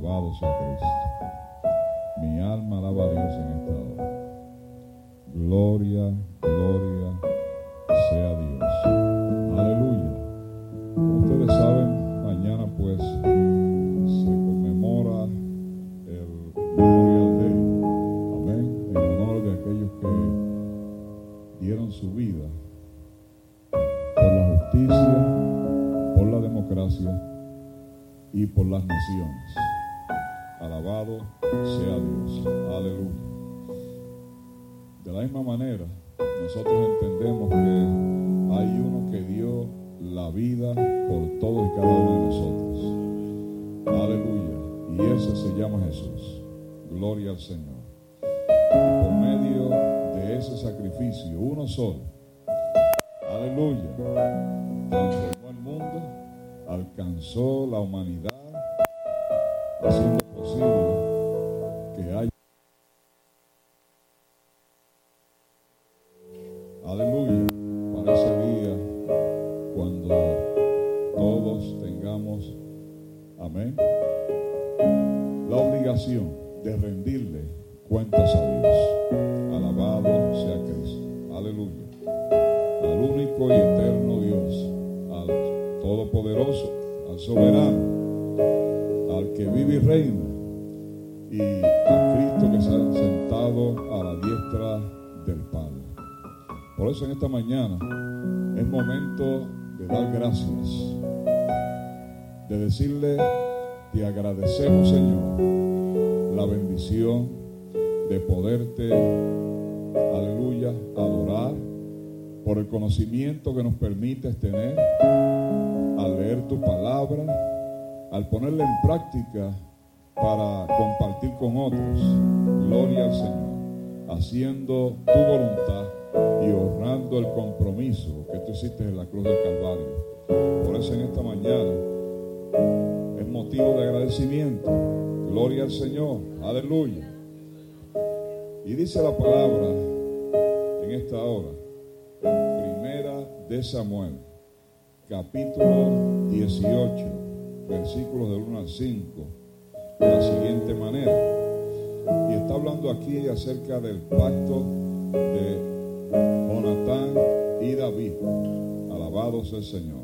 Alabado sea Cristo. Mi alma alaba a Dios en esta hora. Gloria, gloria sea Dios. Aleluya. Ustedes saben, mañana pues se conmemora el Memorial Day. Amén. En honor de aquellos que dieron su vida por la justicia, por la democracia y por las naciones. Alabado sea Dios. Aleluya. De la misma manera, nosotros entendemos que hay uno que dio la vida por todos y cada uno de nosotros. Aleluya. Y ese se llama Jesús. Gloria al Señor. Y por medio de ese sacrificio, uno solo. Aleluya. Transformó el mundo, alcanzó la humanidad, haciendo en práctica para compartir con otros. Gloria al Señor, haciendo tu voluntad y honrando el compromiso que tú hiciste en la cruz del Calvario. Por eso en esta mañana es motivo de agradecimiento. Gloria al Señor. Aleluya. Y dice la palabra en esta hora, primera de Samuel, capítulo 18, versículos del 1 al 5, de la siguiente manera. Y está hablando aquí acerca del pacto de Jonatán y David. Alabado sea el Señor.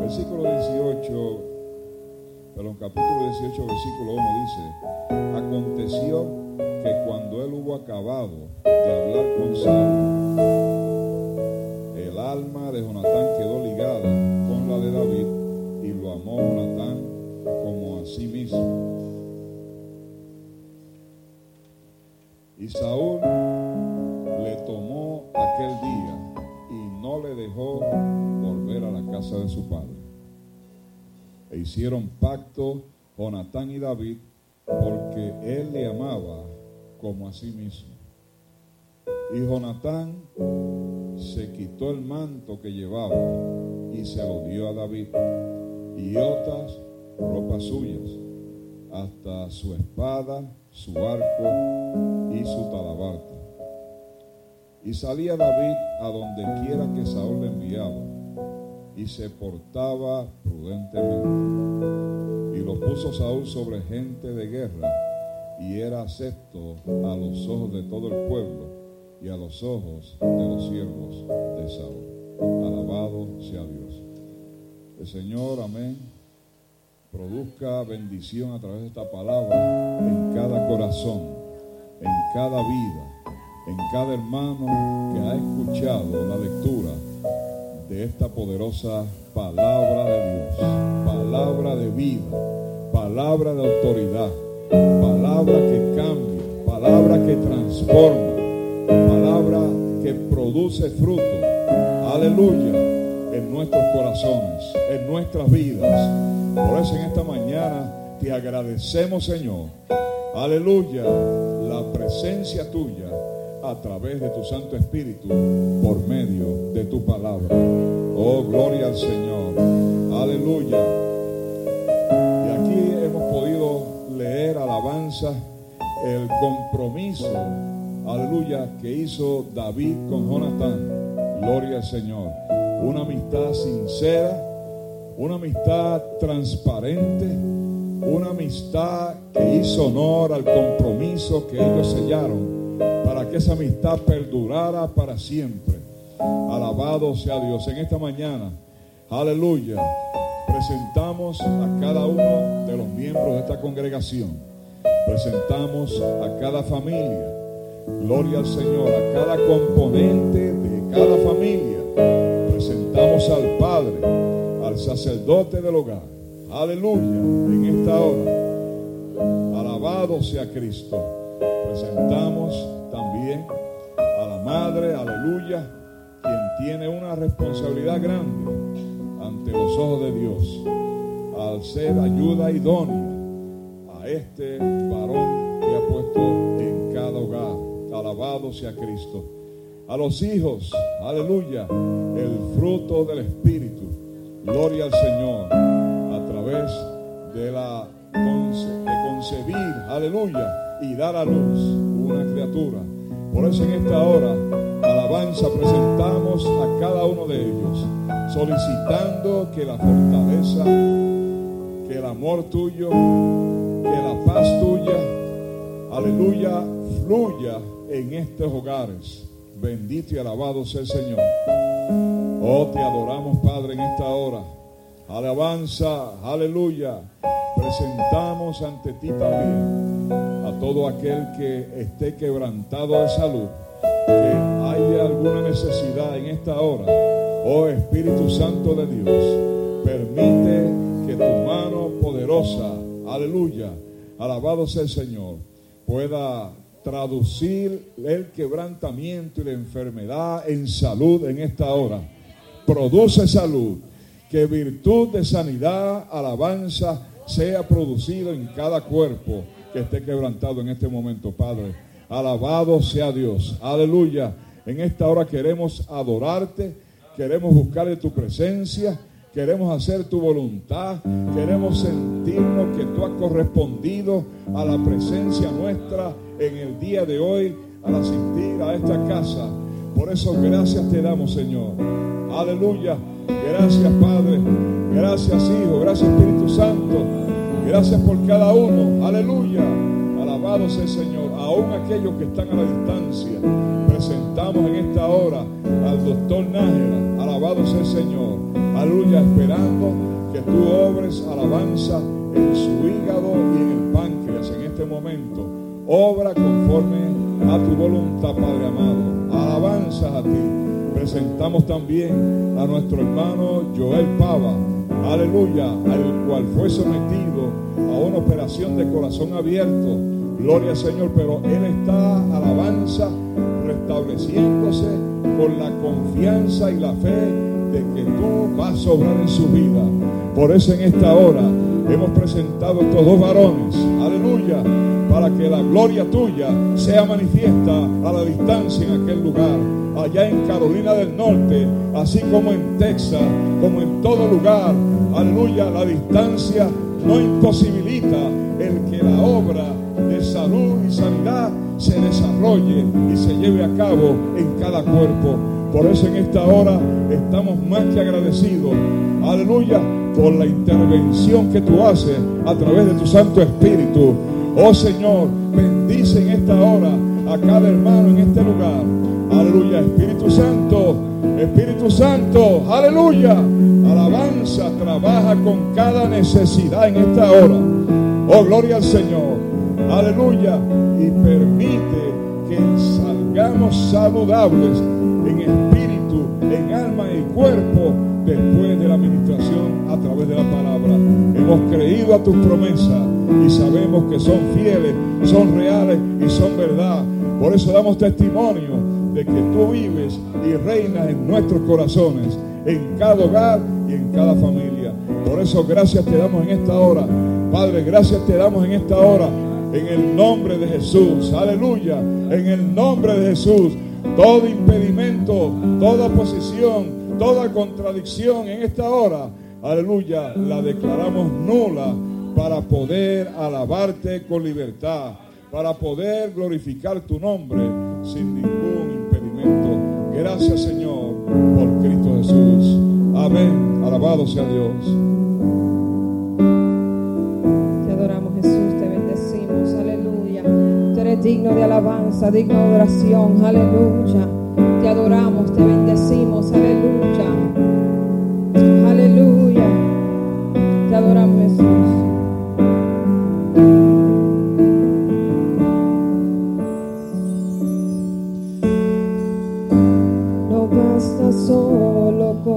Versículo 18, perdón, capítulo 18, versículo 1 dice, aconteció que cuando él hubo acabado de hablar con Saúl, el alma de Jonatán quedó ligada con la de David amó Jonatán como a sí mismo. Y Saúl le tomó aquel día y no le dejó volver a la casa de su padre. E hicieron pacto Jonatán y David porque él le amaba como a sí mismo. Y Jonatán se quitó el manto que llevaba y se lo dio a David y otras ropas suyas, hasta su espada, su arco y su talabarta. Y salía David a donde quiera que Saúl le enviaba y se portaba prudentemente. Y lo puso Saúl sobre gente de guerra y era acepto a los ojos de todo el pueblo y a los ojos de los siervos de Saúl. Alabado sea Dios. El Señor, amén, produzca bendición a través de esta palabra en cada corazón, en cada vida, en cada hermano que ha escuchado la lectura de esta poderosa palabra de Dios, palabra de vida, palabra de autoridad, palabra que cambia, palabra que transforma, palabra que produce fruto. Aleluya nuestros corazones, en nuestras vidas. Por eso en esta mañana te agradecemos, Señor. Aleluya, la presencia tuya a través de tu Santo Espíritu por medio de tu palabra. Oh, gloria al Señor. Aleluya. Y aquí hemos podido leer alabanza, el compromiso, aleluya, que hizo David con Jonatán. Gloria al Señor. Una amistad sincera, una amistad transparente, una amistad que hizo honor al compromiso que ellos sellaron para que esa amistad perdurara para siempre. Alabado sea Dios. En esta mañana, aleluya, presentamos a cada uno de los miembros de esta congregación. Presentamos a cada familia. Gloria al Señor, a cada componente de cada familia. Presentamos al Padre, al sacerdote del hogar. Aleluya, en esta hora. Alabado sea Cristo. Presentamos también a la Madre, aleluya, quien tiene una responsabilidad grande ante los ojos de Dios al ser ayuda idónea a este varón que ha puesto en cada hogar. Alabado sea Cristo. A los hijos, aleluya, el fruto del Espíritu. Gloria al Señor a través de la concebir, aleluya, y dar a luz una criatura. Por eso en esta hora, alabanza, presentamos a cada uno de ellos, solicitando que la fortaleza, que el amor tuyo, que la paz tuya, aleluya, fluya en estos hogares. Bendito y alabado sea el Señor. Oh, te adoramos, Padre, en esta hora. Alabanza, aleluya. Presentamos ante ti también a todo aquel que esté quebrantado de salud, que haya alguna necesidad en esta hora. Oh Espíritu Santo de Dios, permite que tu mano poderosa, aleluya, alabado sea el Señor, pueda traducir el quebrantamiento y la enfermedad en salud en esta hora. Produce salud, que virtud de sanidad, alabanza, sea producido en cada cuerpo que esté quebrantado en este momento, Padre. Alabado sea Dios. Aleluya. En esta hora queremos adorarte, queremos buscar de tu presencia, queremos hacer tu voluntad, queremos sentirnos que tú has correspondido a la presencia nuestra en el día de hoy al asistir a esta casa. Por eso gracias te damos, Señor. Aleluya. Gracias, Padre. Gracias, Hijo. Gracias, Espíritu Santo. Gracias por cada uno. Aleluya. Alabado sea el Señor. Aún aquellos que están a la distancia. Presentamos en esta hora al doctor Nájera. Alabado sea el Señor. Aleluya. Esperando que tú obres alabanza en su hígado y en el páncreas en este momento. Obra conforme a tu voluntad, Padre amado. Alabanzas a ti. Presentamos también a nuestro hermano Joel Pava, aleluya, al cual fue sometido a una operación de corazón abierto. Gloria al Señor, pero él está, alabanza, restableciéndose con la confianza y la fe de que tú vas a sobrar en su vida. Por eso en esta hora hemos presentado estos dos varones, aleluya, para que la gloria tuya sea manifiesta a la distancia en aquel lugar, allá en Carolina del Norte, así como en Texas, como en todo lugar, aleluya, la distancia no imposibilita el que la obra de salud y sanidad se desarrolle y se lleve a cabo en cada cuerpo. Por eso en esta hora estamos más que agradecidos, aleluya, por la intervención que tú haces a través de tu Santo Espíritu. Oh Señor, bendice en esta hora a cada hermano en este lugar. Aleluya, Espíritu Santo, Espíritu Santo, aleluya. Alabanza, trabaja con cada necesidad en esta hora. Oh, gloria al Señor. Aleluya. Y permite que salgamos saludables en espíritu, en alma y cuerpo después de la administración a través de la palabra. Hemos creído a tus promesas y sabemos que son fieles, son reales y son verdad. Por eso damos testimonio de que tú vives y reinas en nuestros corazones, en cada hogar y en cada familia. Por eso gracias te damos en esta hora. Padre, gracias te damos en esta hora. En el nombre de Jesús. Aleluya. En el nombre de Jesús. Todo impedimento, toda oposición, toda contradicción en esta hora. Aleluya. La declaramos nula para poder alabarte con libertad, para poder glorificar tu nombre sin ningún impedimento. Gracias Señor por Cristo Jesús. Amén. Alabado sea Dios. Te adoramos, Jesús. Te bendecimos. Aleluya. Tú eres digno de alabanza, digno de oración, aleluya. Te adoramos, te bendecimos, aleluya. Aleluya. Te adoramos Jesús.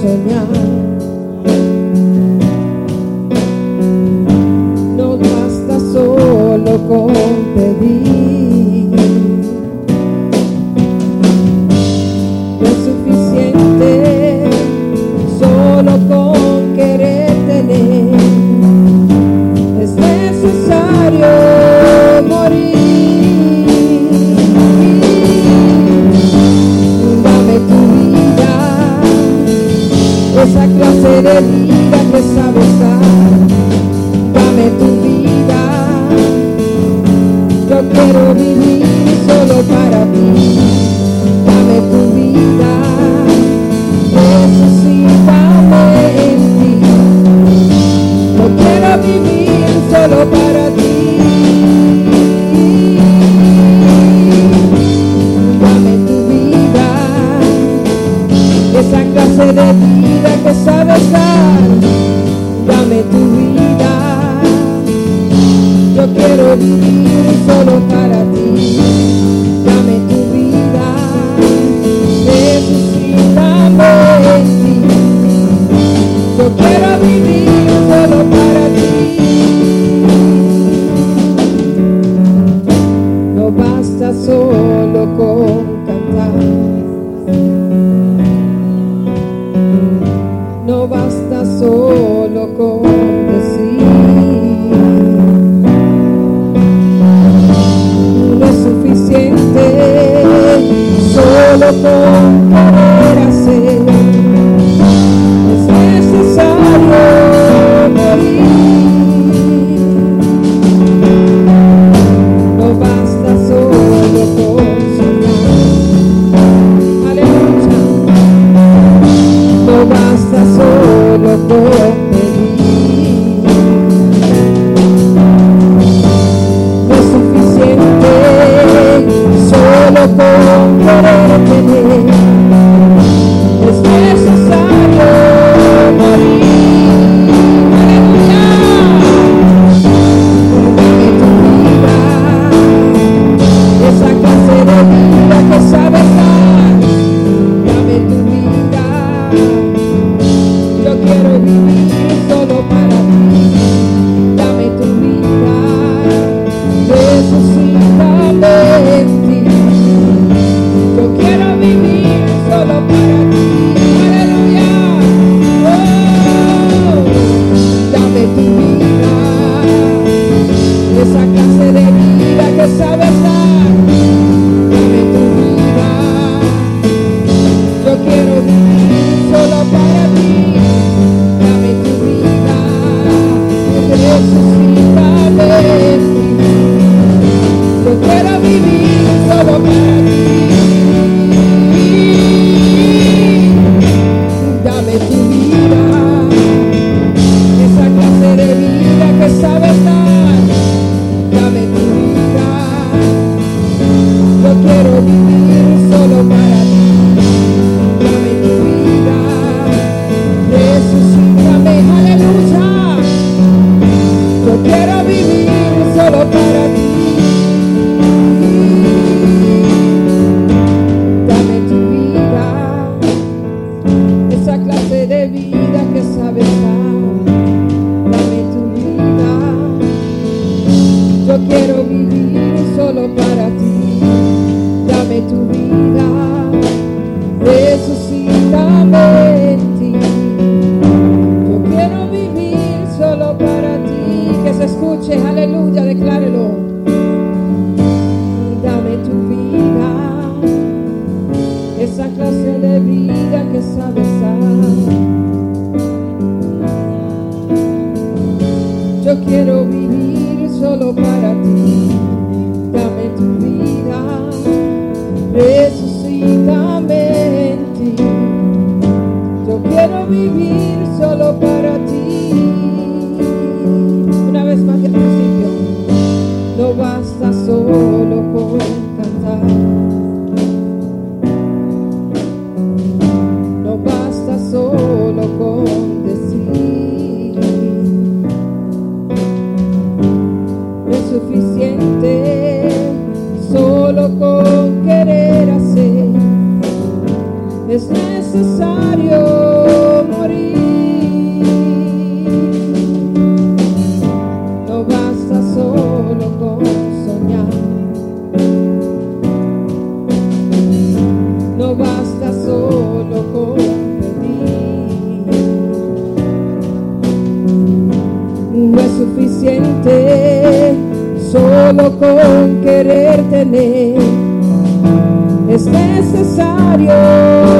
soñar. necesario.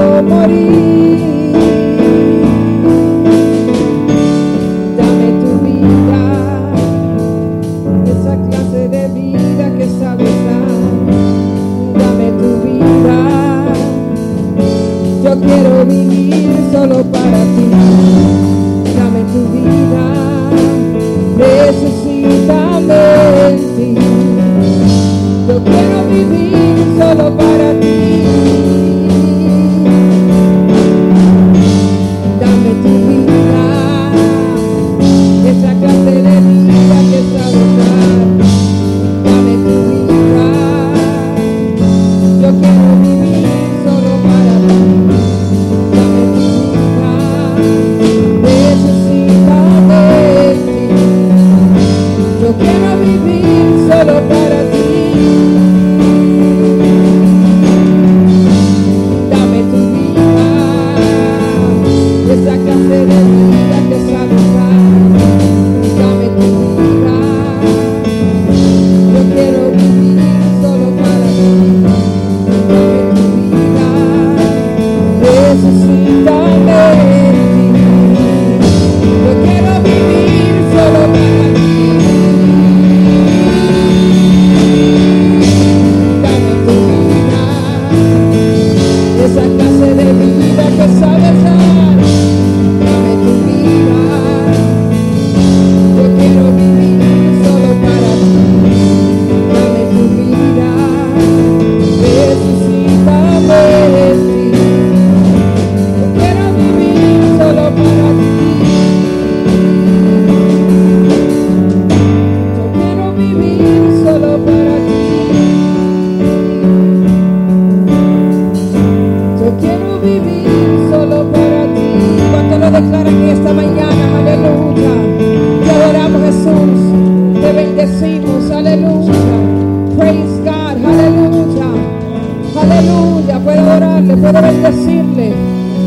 que puedo bendecirle,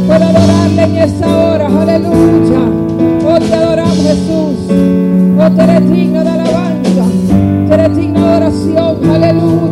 puedo adorarle en esta hora, aleluya. Hoy te adoramos Jesús, hoy te eres digno de alabanza, te eres digno de oración, aleluya.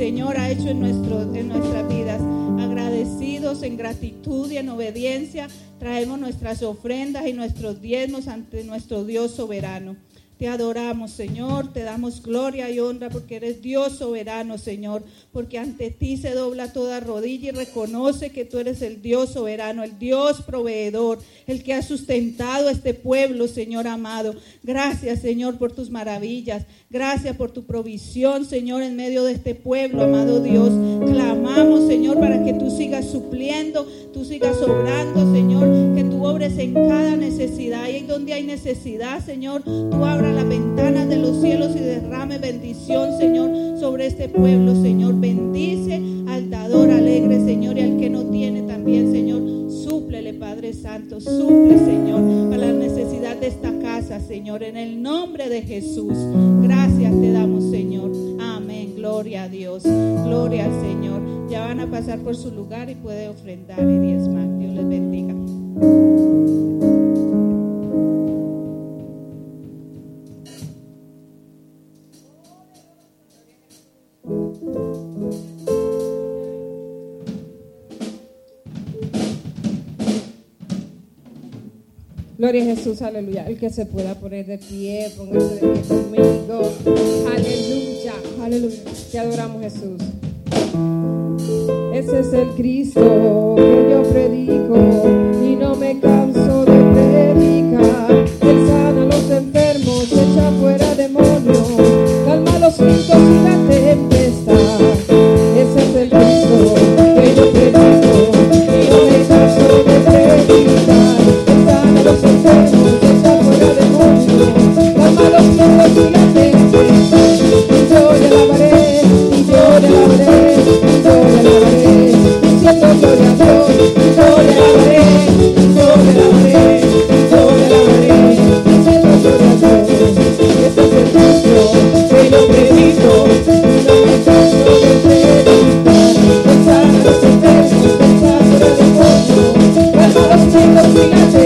Señor ha hecho en, nuestro, en nuestras vidas. Agradecidos en gratitud y en obediencia. Traemos nuestras ofrendas y nuestros diezmos ante nuestro Dios soberano. Te adoramos, Señor, te damos gloria y honra porque eres Dios soberano, Señor, porque ante ti se dobla toda rodilla y reconoce que tú eres el Dios soberano, el Dios proveedor, el que ha sustentado este pueblo, Señor amado. Gracias, Señor, por tus maravillas. Gracias por tu provisión, Señor, en medio de este pueblo, amado Dios. Clamamos, Señor, para que tú sigas supliendo, tú sigas obrando, Señor, que tú obres en cada necesidad. Y donde hay necesidad, Señor, tú abras las ventanas de los cielos y derrame bendición, Señor, sobre este pueblo, Señor. Bendice al dador alegre, Señor, y al que no tiene también, Señor. Súplele, Padre Santo, suple, Señor, para la necesidad de esta casa, Señor, en el nombre de Jesús. Gracias te damos, Señor. Amén. Gloria a Dios. Gloria al Señor. Ya van a pasar por su lugar y puede ofrendar y diezmar. Dios les bendiga. Gloria a Jesús, aleluya. El que se pueda poner de pie, póngase de pie conmigo. Aleluya, aleluya. Te adoramos, Jesús. Ese es el Cristo que yo predico y no me canso de predicar. Él sana a los enfermos, echa fuera demonios, calma los vientos y la tempestad. Gracias.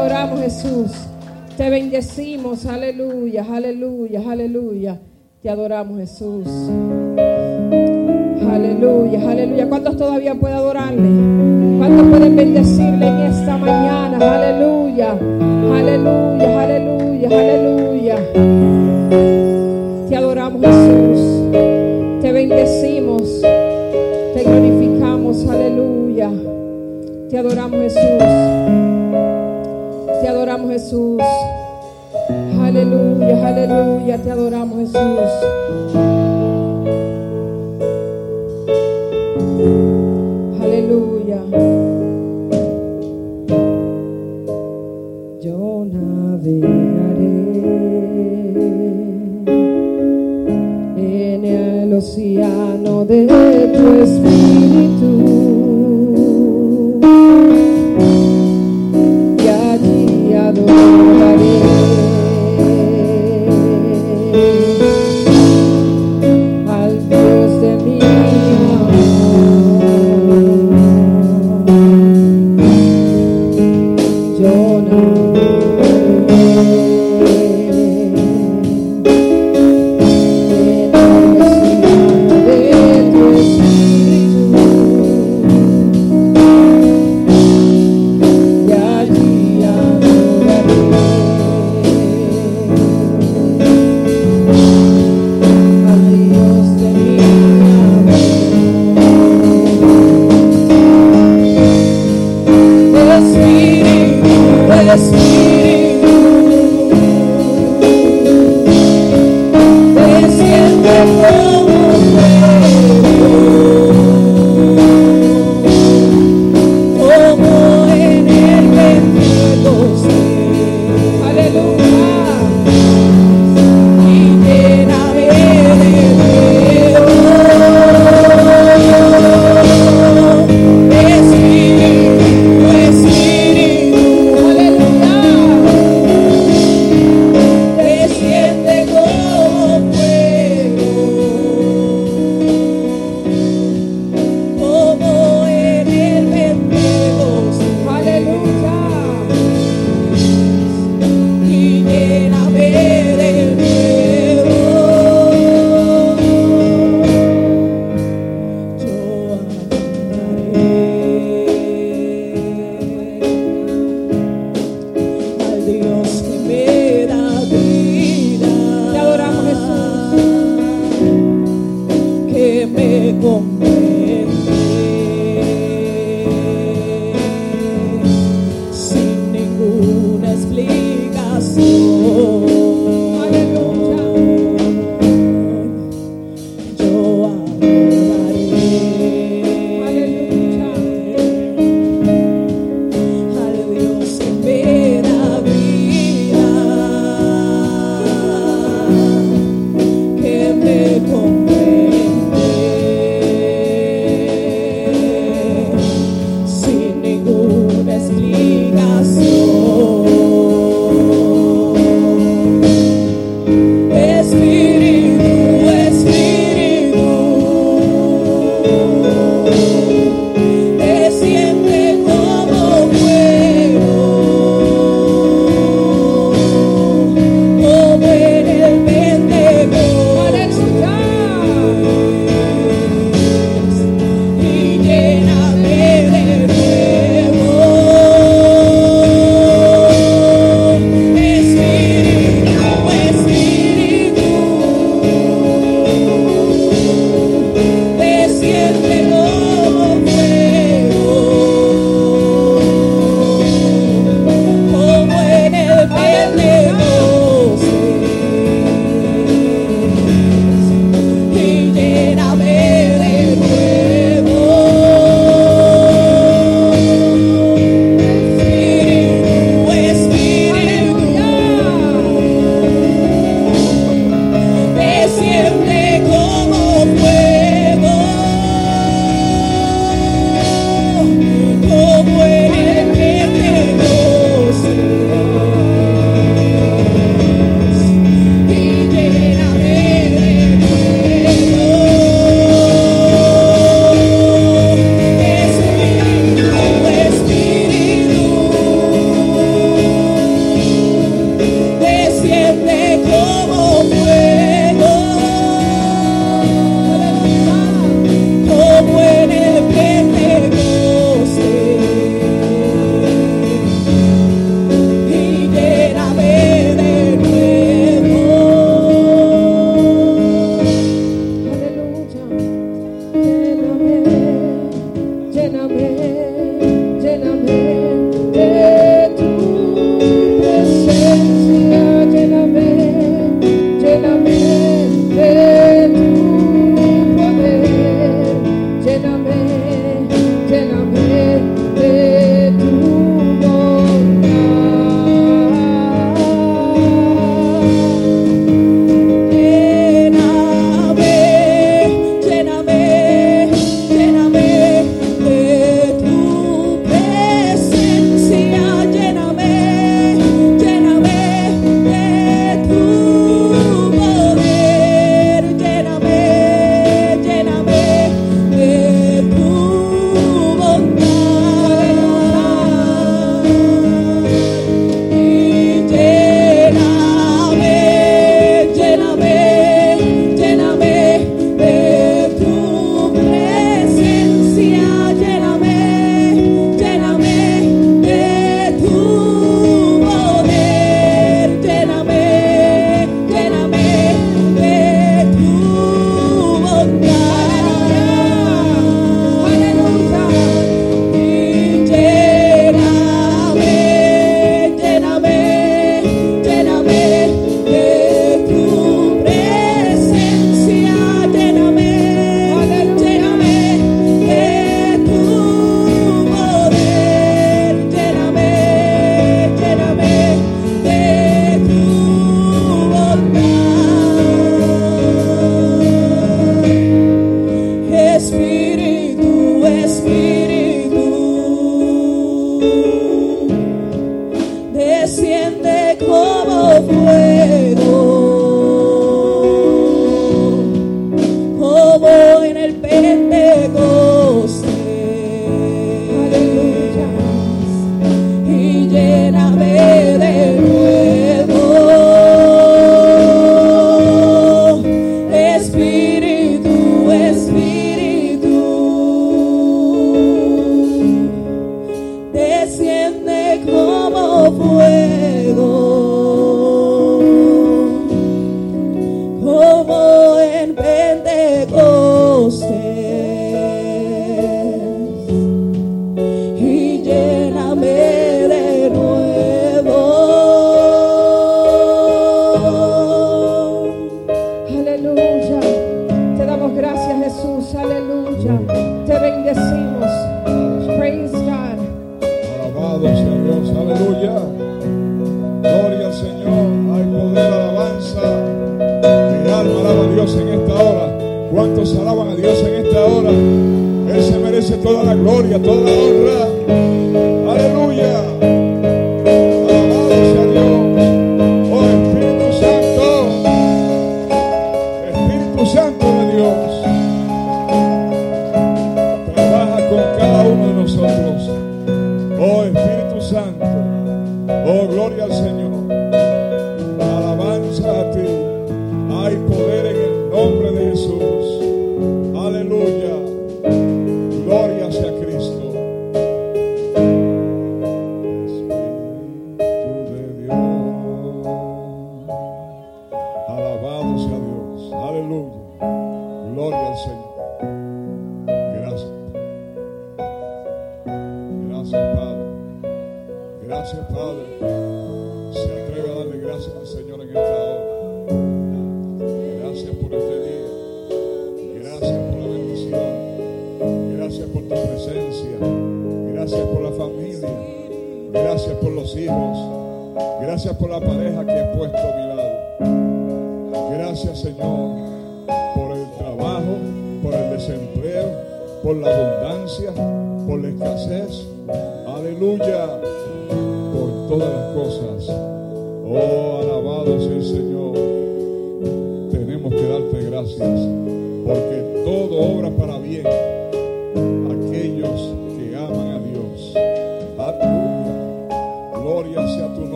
Adoramos, Jesús. Te bendecimos. Aleluya, aleluya, aleluya. Te adoramos, Jesús. Aleluya, aleluya. ¿Cuántos todavía pueden adorarle? ¿Cuántos pueden bendecirle en esta mañana? Aleluya, aleluya, aleluya, aleluya. Te adoramos, Jesús. Te bendecimos. Te glorificamos. Aleluya. Te adoramos, Jesús. Jesús. Aleluya, aleluya. Te adoramos, Jesús. Aleluya. Yo navegaré en el océano de tu espíritu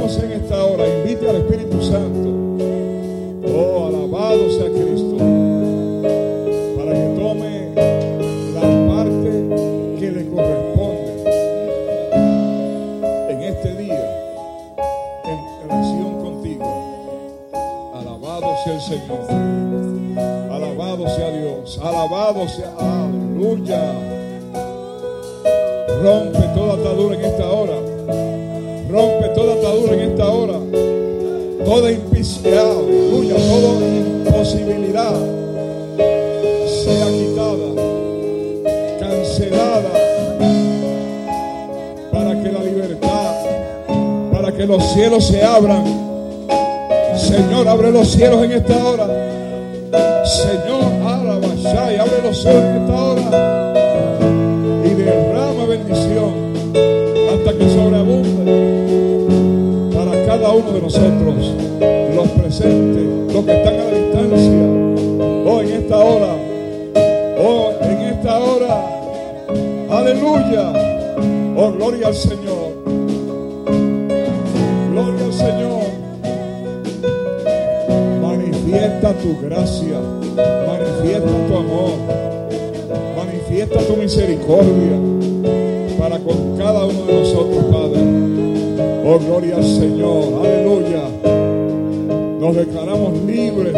invitamos en esta hora. Invite al Espíritu Santo. Oh, alabado sea Cristo. Para que tome la parte que le corresponde en este día en relación contigo. Alabado sea el Señor. Alabado sea Dios. Alabado sea. Aleluya. Rompe toda atadura en esta hora. Atadura en esta hora. Toda toda imposibilidad sea quitada, cancelada, para que la libertad, para que los cielos se abran. Señor, abre los cielos en esta hora. Señor, y abre los cielos en esta hora y derrama bendición hasta que sobreabunde cada uno de nosotros, los presentes, los que están a la distancia, oh, en esta hora, oh, en esta hora, aleluya, oh, gloria al Señor, gloria al Señor, manifiesta tu gracia, manifiesta tu amor, manifiesta tu misericordia para con cada uno de nosotros, Padre. Oh, gloria al Señor. Aleluya. Nos declaramos libres,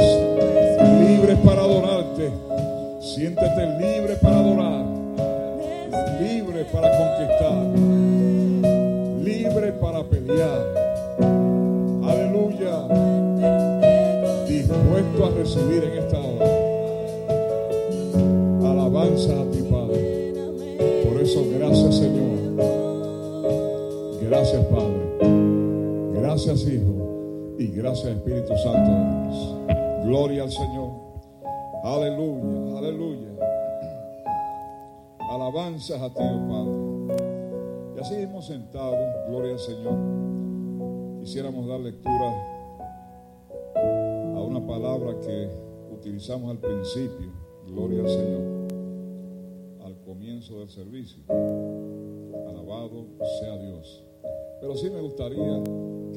libres para adorarte. Siéntete libre para adorar, libre para conquistar, libre para pelear. Aleluya. Dispuesto a recibir en esta hora. Alabanza a ti, Padre. Por eso, gracias, Señor. Gracias, Padre. Gracias, Hijo. Y gracias, Espíritu Santo de Dios. Gloria al Señor. Aleluya, aleluya. Alabanzas a ti, oh Padre. Y así hemos sentado, gloria al Señor. Quisiéramos dar lectura a una palabra que utilizamos al principio, gloria al Señor, al comienzo del servicio. Alabado sea Dios. Pero sí me gustaría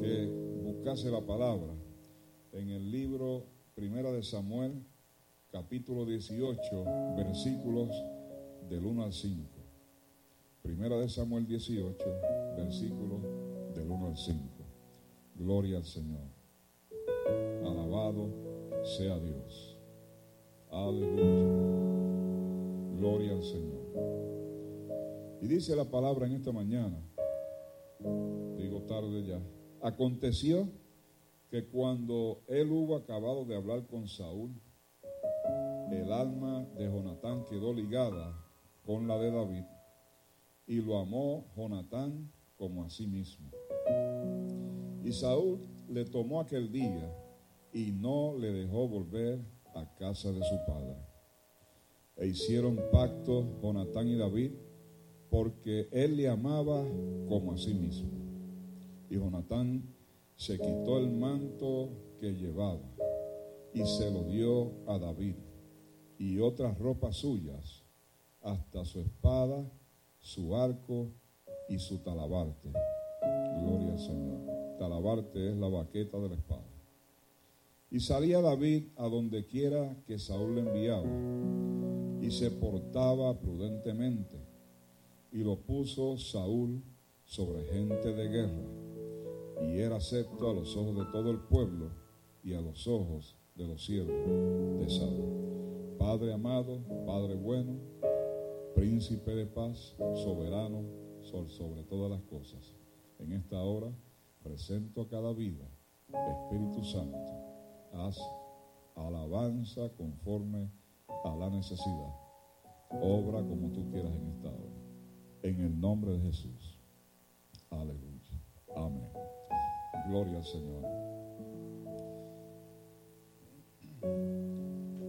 que buscase la palabra en el libro Primera de Samuel, capítulo 18, versículos del 1 al 5. Primera de Samuel 18, versículos del 1 al 5. Gloria al Señor. Alabado sea Dios. Aleluya. Gloria al Señor. Y dice la palabra en esta mañana, digo tarde ya, aconteció que cuando él hubo acabado de hablar con Saúl, el alma de Jonatán quedó ligada con la de David, y lo amó Jonatán como a sí mismo. Y Saúl le tomó aquel día y no le dejó volver a casa de su padre. E hicieron pacto Jonatán y David porque él le amaba como a sí mismo. Y Jonatán se quitó el manto que llevaba y se lo dio a David y otras ropas suyas, hasta su espada, su arco y su talabarte. Gloria al Señor. Talabarte es la baqueta de la espada. Y salía David a donde quiera que Saúl le enviaba y se portaba prudentemente y lo puso Saúl sobre gente de guerra y era acepto a los ojos de todo el pueblo y a los ojos de los siervos de Saúl. Padre amado, Padre bueno, príncipe de paz, soberano sobre todas las cosas. En esta hora presento a cada vida, Espíritu Santo, haz alabanza conforme a la necesidad. Obra como tú quieras en esta hora. En el nombre de Jesús. Aleluya. Amén. Gloria al Señor.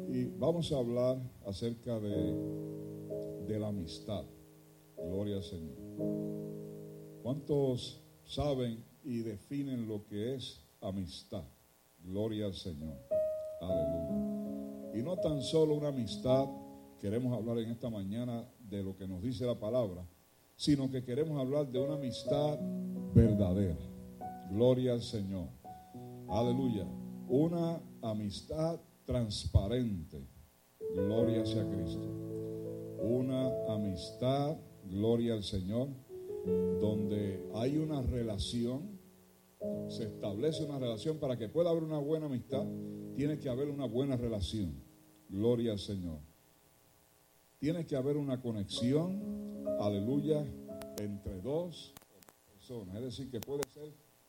Y vamos a hablar acerca de, de la amistad. Gloria al Señor. ¿Cuántos saben y definen lo que es amistad? Gloria al Señor. Aleluya. Y no tan solo una amistad, queremos hablar en esta mañana de lo que nos dice la palabra, sino que queremos hablar de una amistad verdadera. Gloria al Señor. Aleluya. Una amistad transparente. Gloria sea Cristo. Una amistad, gloria al Señor, donde hay una relación, se establece una relación para que pueda haber una buena amistad, tiene que haber una buena relación. Gloria al Señor. Tiene que haber una conexión, aleluya, entre dos personas. Es decir, que puede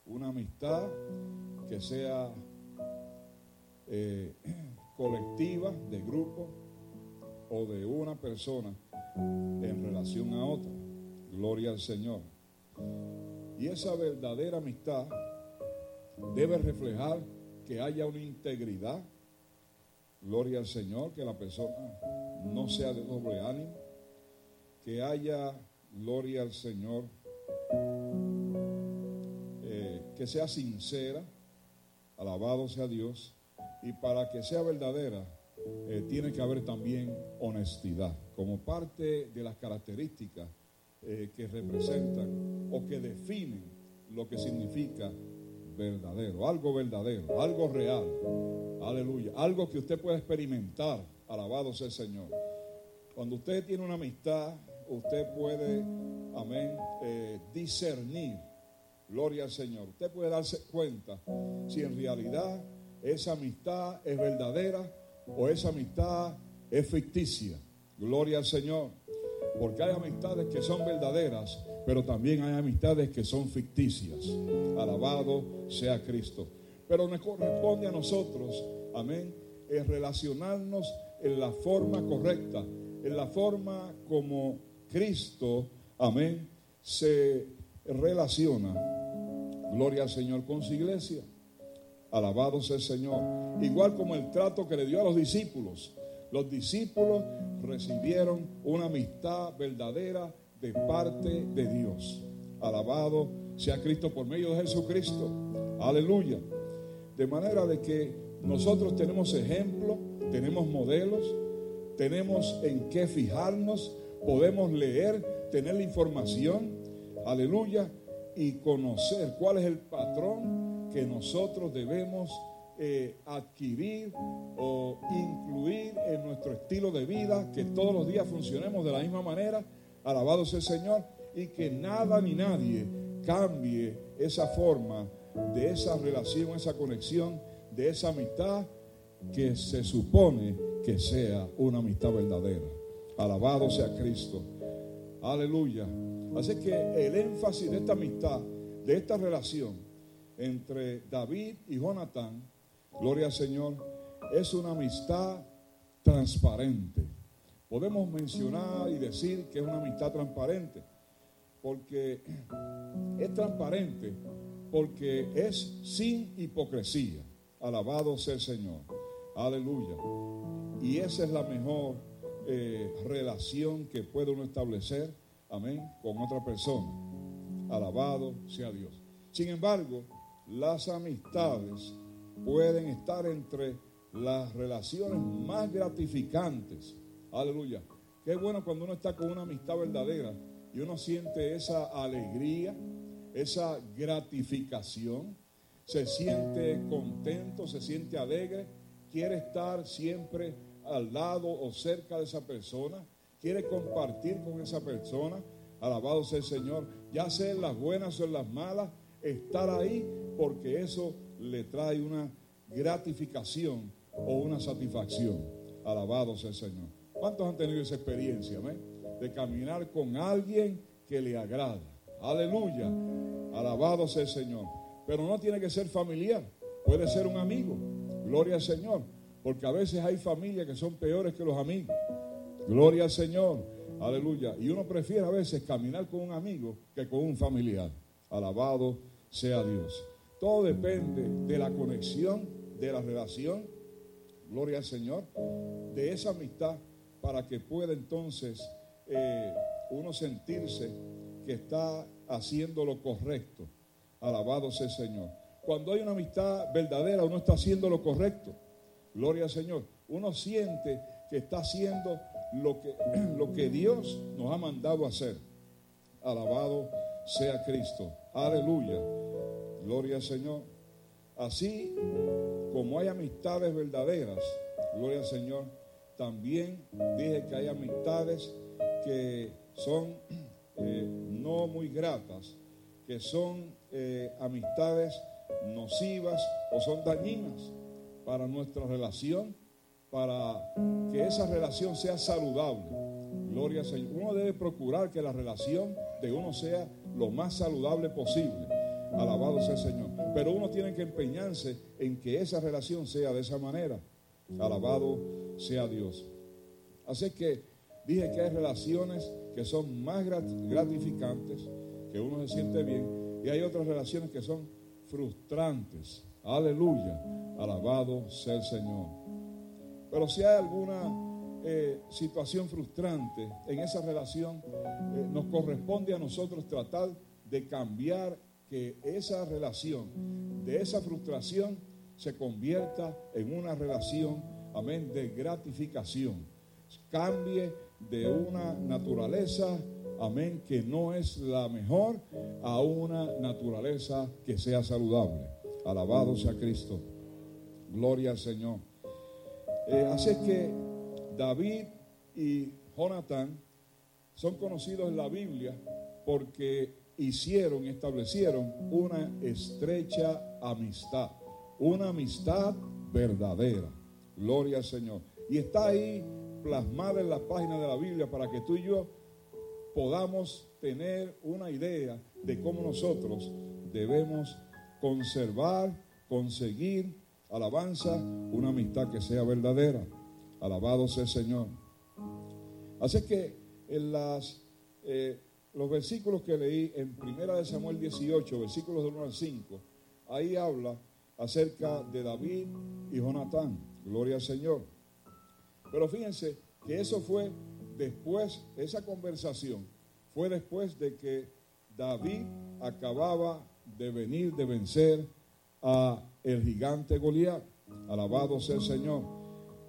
una amistad que sea eh, colectiva, de grupo, o de una persona en relación a otra. Gloria al Señor. Y esa verdadera amistad debe reflejar que haya una integridad. Gloria al Señor, que la persona no sea de doble ánimo, que haya, gloria al Señor, que sea sincera, alabado sea Dios, y para que sea verdadera, eh, tiene que haber también honestidad, como parte de las características eh, que representan o que definen lo que significa verdadero, algo verdadero, algo real, aleluya, algo que usted pueda experimentar, alabado sea el Señor. Cuando usted tiene una amistad, usted puede, amén, eh, discernir, gloria al Señor, usted puede darse cuenta si en realidad esa amistad es verdadera o esa amistad es ficticia. Gloria al Señor. Porque hay amistades que son verdaderas, pero también hay amistades que son ficticias. Alabado sea Cristo. Pero nos corresponde a nosotros, amén, es relacionarnos en la forma correcta, en la forma como Cristo, amén, se relaciona, gloria al Señor, con su iglesia. Alabado sea el Señor. Igual como el trato que le dio a los discípulos. Los discípulos recibieron una amistad verdadera de parte de Dios. Alabado sea Cristo por medio de Jesucristo. Aleluya. De manera de que nosotros tenemos ejemplos, tenemos modelos, tenemos en qué fijarnos, podemos leer, tener la información. Aleluya. Y conocer cuál es el patrón que nosotros debemos eh, adquirir o incluir en nuestro estilo de vida, que todos los días funcionemos de la misma manera, alabado sea el Señor, y que nada ni nadie cambie esa forma de esa relación, esa conexión, de esa amistad que se supone que sea una amistad verdadera. Alabado sea Cristo. Aleluya. Así que el énfasis de esta amistad, de esta relación, entre David y Jonatán, gloria al Señor, es una amistad transparente. Podemos mencionar y decir que es una amistad transparente, porque es transparente, porque es sin hipocresía. Alabado sea el Señor. Aleluya. Y esa es la mejor eh, relación que puede uno establecer, amén, con otra persona. Alabado sea Dios. Sin embargo, las amistades pueden estar entre las relaciones más gratificantes. Aleluya. Qué bueno cuando uno está con una amistad verdadera y uno siente esa alegría, esa gratificación, se siente contento, se siente alegre, quiere estar siempre al lado o cerca de esa persona, quiere compartir con esa persona. Alabado sea el Señor, ya sea en las buenas o en las malas, estar ahí porque eso le trae una gratificación o una satisfacción. Alabado sea el Señor. ¿Cuántos han tenido esa experiencia de caminar con alguien que le agrada? Aleluya. Alabado sea el Señor. Pero no tiene que ser familiar, puede ser un amigo. Gloria al Señor. Porque a veces hay familias que son peores que los amigos. Gloria al Señor. Aleluya. Y uno prefiere a veces caminar con un amigo que con un familiar. Alabado sea Dios. Todo depende de la conexión, de la relación. Gloria al Señor. De esa amistad para que pueda entonces eh, uno sentirse que está haciendo lo correcto. Alabado sea el Señor. Cuando hay una amistad verdadera, uno está haciendo lo correcto. Gloria al Señor. Uno siente que está haciendo lo que, lo que Dios nos ha mandado hacer. Alabado sea Cristo. Aleluya. Gloria al Señor. Así como hay amistades verdaderas, gloria al Señor, también dije que hay amistades que son eh, no muy gratas, que son eh, amistades nocivas o son dañinas para nuestra relación, para que esa relación sea saludable. Gloria al Señor. Uno debe procurar que la relación de uno sea lo más saludable posible. Alabado sea el Señor. Pero uno tiene que empeñarse en que esa relación sea de esa manera. Alabado sea Dios. Así que dije que hay relaciones que son más gratificantes, que uno se siente bien, y hay otras relaciones que son frustrantes. Aleluya. Alabado sea el Señor. Pero si hay alguna eh, situación frustrante en esa relación, eh, nos corresponde a nosotros tratar de cambiar que esa relación, de esa frustración, se convierta en una relación, amén, de gratificación. Cambie de una naturaleza, amén, que no es la mejor, a una naturaleza que sea saludable. Alabado sea Cristo. Gloria al Señor. Eh, así que David y Jonathan son conocidos en la Biblia porque hicieron, establecieron una estrecha amistad, una amistad verdadera. Gloria al Señor. Y está ahí plasmada en la página de la Biblia para que tú y yo podamos tener una idea de cómo nosotros debemos conservar, conseguir alabanza, una amistad que sea verdadera. Alabado sea el Señor. Así que en las, eh, los versículos que leí en Primera de Samuel 18, versículos del 1 al 5, ahí habla acerca de David y Jonatán. Gloria al Señor. Pero fíjense que eso fue después, esa conversación fue después de que David acababa de venir de vencer a el gigante Goliat. Alabado sea el Señor.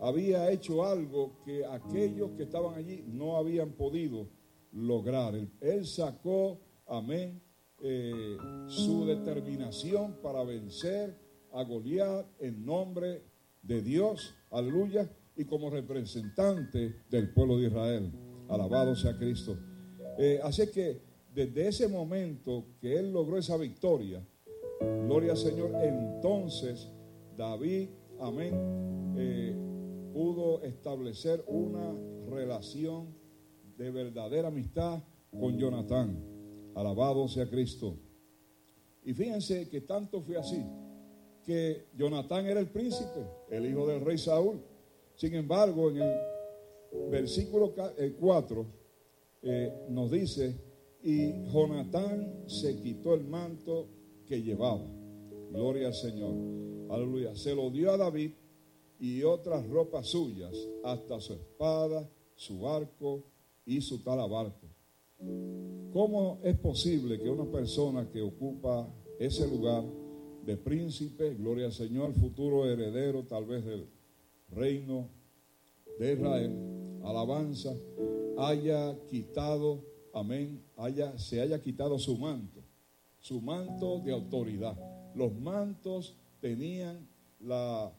Había hecho algo que aquellos que estaban allí no habían podido lograr. Él, sacó, amén, eh, su determinación para vencer a Goliat en nombre de Dios. Aleluya. Y como representante del pueblo de Israel. Alabado sea Cristo. Eh, así que desde ese momento que él logró esa victoria, Gloria al Señor. Entonces David, amén, eh, pudo establecer una relación de verdadera amistad con Jonatán. Alabado sea Cristo. Y fíjense que tanto fue así, que Jonatán era el príncipe, el hijo del rey Saúl. Sin embargo, en el versículo 4 eh, nos dice Y Jonatán se quitó el manto que llevaba. Gloria al Señor. Aleluya. Se lo dio a David y otras ropas suyas, hasta su espada, su arco y su talabarco. ¿Cómo es posible que una persona que ocupa ese lugar de príncipe, gloria al Señor, futuro heredero tal vez del reino de Israel, alabanza, haya quitado, amén, haya, se haya quitado su manto, su manto de autoridad. Los mantos tenían la,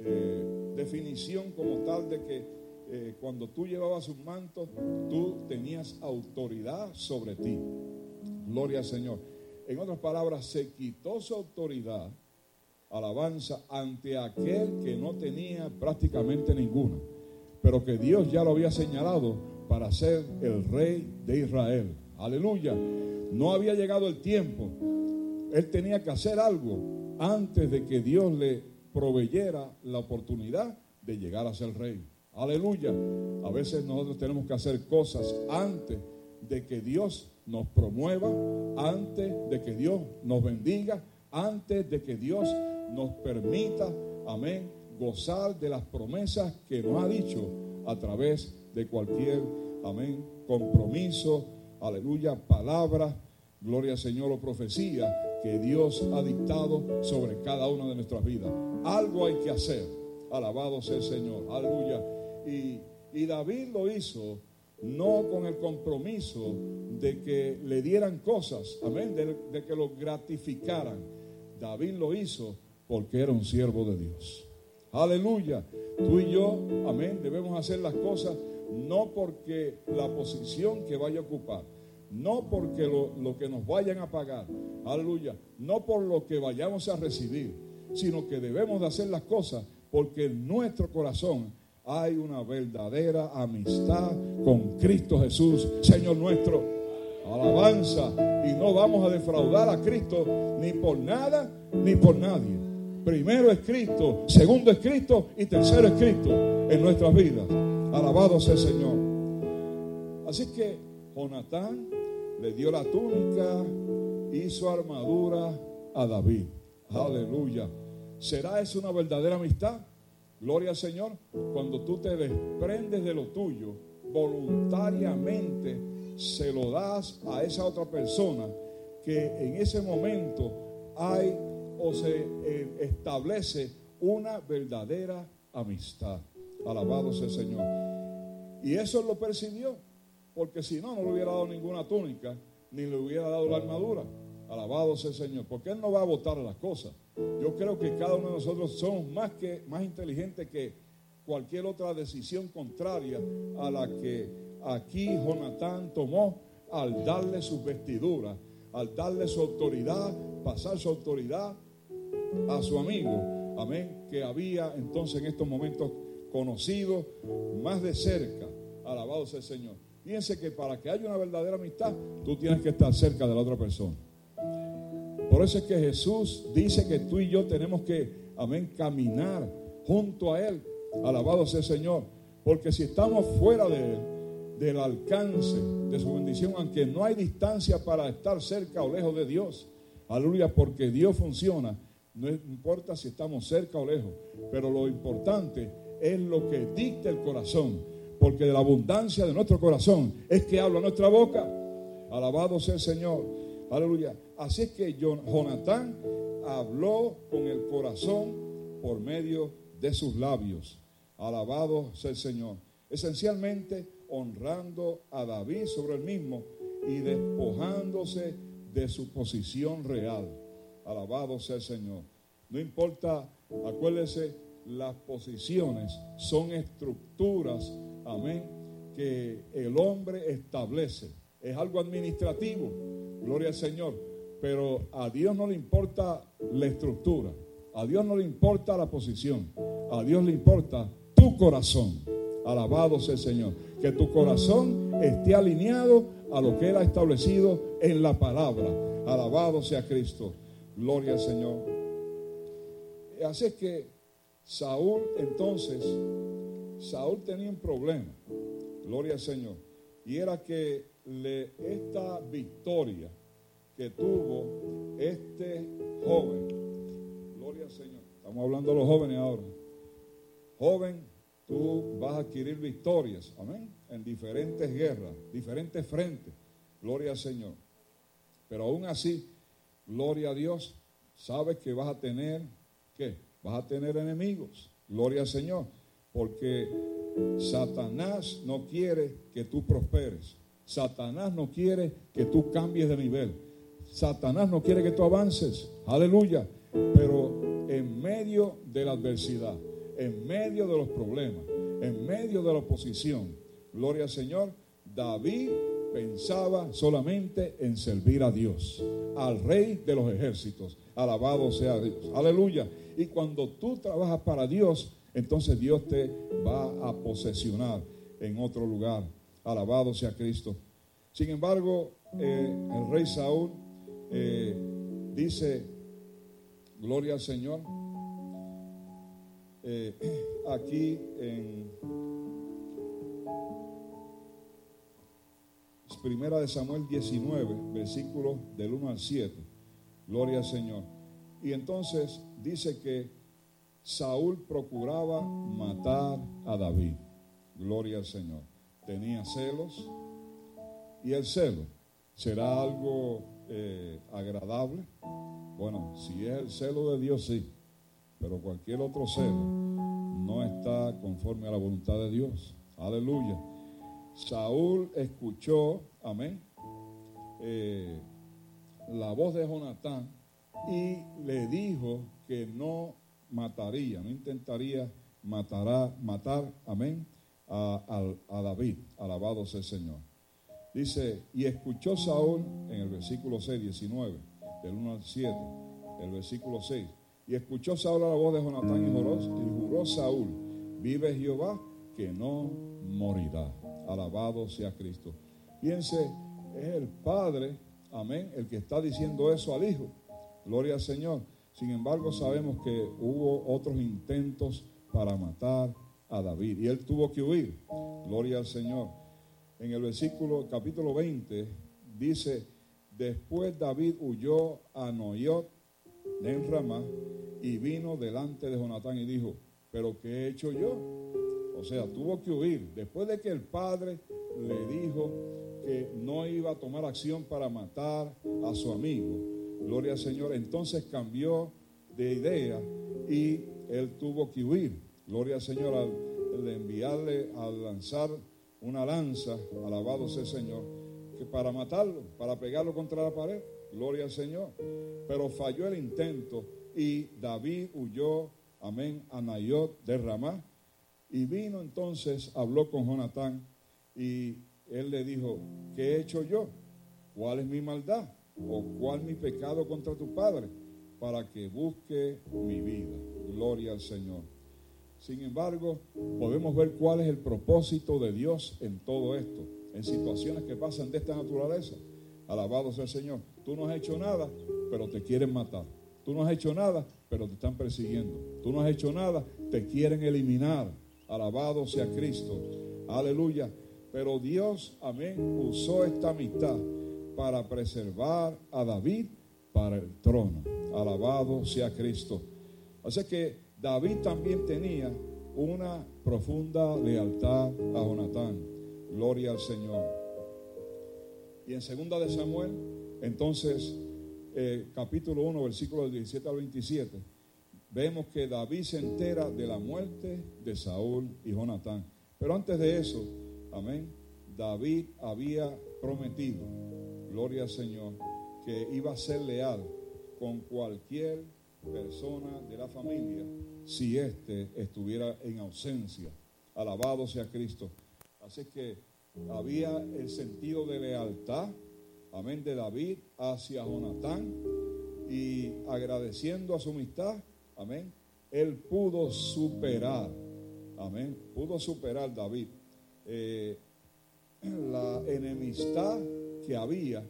eh, definición como tal de que eh, cuando tú llevabas un manto, tú tenías autoridad sobre ti. Gloria al Señor. En otras palabras, se quitó su autoridad, alabanza, ante aquel que no tenía prácticamente ninguna, pero que Dios ya lo había señalado para ser el rey de Israel. Aleluya. No había llegado el tiempo. Él tenía que hacer algo antes de que Dios le proveyera la oportunidad de llegar a ser rey. Aleluya. A veces nosotros tenemos que hacer cosas antes de que Dios nos promueva, antes de que Dios nos bendiga, antes de que Dios nos permita, amén, gozar de las promesas que nos ha dicho a través de cualquier, amén, compromiso, aleluya, palabra, gloria al Señor o profecía que Dios ha dictado sobre cada una de nuestras vidas. Algo hay que hacer. Alabado sea el Señor. Aleluya. Y, y David lo hizo no con el compromiso de que le dieran cosas, amén, de, de, que lo gratificaran. David lo hizo porque era un siervo de Dios. Aleluya. Tú y yo, amén, debemos hacer las cosas no porque la posición que vaya a ocupar, no porque lo, lo que nos vayan a pagar, aleluya, no por lo que vayamos a recibir, sino que debemos de hacer las cosas porque en nuestro corazón hay una verdadera amistad con Cristo Jesús, Señor nuestro. Alabanza. Y no vamos a defraudar a Cristo ni por nada ni por nadie. Primero es Cristo, segundo es Cristo y tercero es Cristo en nuestras vidas. Alabado sea el Señor. Así que Jonatán le dio la túnica su armadura a David. Aleluya. ¿Será eso una verdadera amistad? Gloria al Señor. Cuando tú te desprendes de lo tuyo, voluntariamente se lo das a esa otra persona que en ese momento hay o se eh, establece una verdadera amistad. Alabado sea el Señor. Y eso lo percibió, porque si no, no le hubiera dado ninguna túnica, ni le hubiera dado la armadura. Alabado sea el Señor, porque Él no va a votar las cosas. Yo creo que cada uno de nosotros somos más, que, más inteligentes que cualquier otra decisión contraria a la que aquí Jonatán tomó al darle sus vestiduras, al darle su autoridad, pasar su autoridad a su amigo, amén, que había entonces en estos momentos conocido más de cerca. Alabado sea el Señor. Fíjense que para que haya una verdadera amistad, tú tienes que estar cerca de la otra persona. Por eso es que Jesús dice que tú y yo tenemos que, amén, caminar junto a Él. Alabado sea el Señor. Porque si estamos fuera de Él, del alcance de su bendición, aunque no hay distancia para estar cerca o lejos de Dios, aleluya, porque Dios funciona, no importa si estamos cerca o lejos, pero lo importante es lo que dicta el corazón, porque de la abundancia de nuestro corazón es que habla nuestra boca. Alabado sea el Señor. Aleluya. Así es que Jonatán habló con el corazón por medio de sus labios. Alabado sea el Señor. Esencialmente honrando a David sobre el mismo y despojándose de su posición real. Alabado sea el Señor. No importa, acuérdese, las posiciones son estructuras, amén, que el hombre establece. Es algo administrativo, gloria al Señor. Pero a Dios no le importa la estructura, a Dios no le importa la posición, a Dios le importa tu corazón. Alabado sea el Señor. Que tu corazón esté alineado a lo que Él ha establecido en la palabra. Alabado sea Cristo. Gloria al Señor. Así es que Saúl entonces, Saúl tenía un problema. Gloria al Señor. Y era que esta victoria que tuvo este joven, gloria al Señor, estamos hablando de los jóvenes ahora, joven, tú vas a adquirir victorias, amén, en diferentes guerras, diferentes frentes, gloria al Señor. Pero aún así, gloria a Dios, sabes que vas a tener, ¿qué? Vas a tener enemigos, gloria al Señor, porque Satanás no quiere que tú prosperes. Satanás no quiere que tú cambies de nivel. Satanás no quiere que tú avances. Aleluya. Pero en medio de la adversidad, en medio de los problemas, en medio de la oposición, gloria al Señor, David pensaba solamente en servir a Dios, al rey de los ejércitos. Alabado sea Dios. Aleluya. Y cuando tú trabajas para Dios, entonces Dios te va a posesionar en otro lugar. Alabado sea Cristo. Sin embargo, eh, el rey Saúl eh, dice, gloria al Señor, eh, aquí en Primera de Samuel 19, versículos del 1 al 7, gloria al Señor. Y entonces dice que Saúl procuraba matar a David. Gloria al Señor. Tenía celos. Y el celo, ¿será algo eh, agradable? Bueno, si es el celo de Dios, sí. Pero cualquier otro celo no está conforme a la voluntad de Dios. Aleluya. Saúl escuchó, amén, eh, la voz de Jonatán y le dijo que no mataría, no intentaría matará, matar, amén, a, David. Alabado sea el Señor. Dice, y escuchó Saúl en el versículo 6, 19, del 1 al 7, el versículo 6. Y escuchó Saúl la voz de Jonatán y juró, y juró Saúl, vive Jehová que no morirá. Alabado sea Cristo. Piense, es el Padre, amén, el que está diciendo eso al Hijo. Gloria al Señor. Sin embargo, sabemos que hubo otros intentos para matar a David y él tuvo que huir. Gloria al Señor. En el versículo capítulo 20 dice, después David huyó a Noyot en Ramá y vino delante de Jonatán y dijo, pero ¿qué he hecho yo? O sea, tuvo que huir. Después de que el padre le dijo que no iba a tomar acción para matar a su amigo, Gloria al Señor. Entonces cambió de idea y él tuvo que huir. Gloria al Señor al, enviarle a lanzar una lanza, alabado sea el Señor, que para matarlo, para pegarlo contra la pared. Gloria al Señor. Pero falló el intento y David huyó, amén, a Nayot de Ramá. Y vino entonces, habló con Jonatán y él le dijo, ¿qué he hecho yo? ¿Cuál es mi maldad? O cuál mi pecado contra tu Padre, para que busque mi vida. Gloria al Señor. Sin embargo, podemos ver cuál es el propósito de Dios en todo esto, en situaciones que pasan de esta naturaleza. Alabado sea el Señor. Tú no has hecho nada, pero te quieren matar. Tú no has hecho nada, pero te están persiguiendo. Tú no has hecho nada, te quieren eliminar. Alabado sea Cristo. Aleluya. Pero Dios, amén, usó esta amistad para preservar a David para el trono. Alabado sea Cristo. Así que David también tenía una profunda lealtad a Jonatán. Gloria al Señor. Y en segunda de Samuel, entonces, eh, capítulo 1, versículos 17 al 27, vemos que David se entera de la muerte de Saúl y Jonatán. Pero antes de eso, amén, David había prometido gloria al Señor, que iba a ser leal con cualquier persona de la familia si éste estuviera en ausencia. Alabado sea Cristo. Así que había el sentido de lealtad, amén, de David hacia Jonatán y agradeciendo a su amistad, amén, él pudo superar, amén, pudo superar David eh, la enemistad que había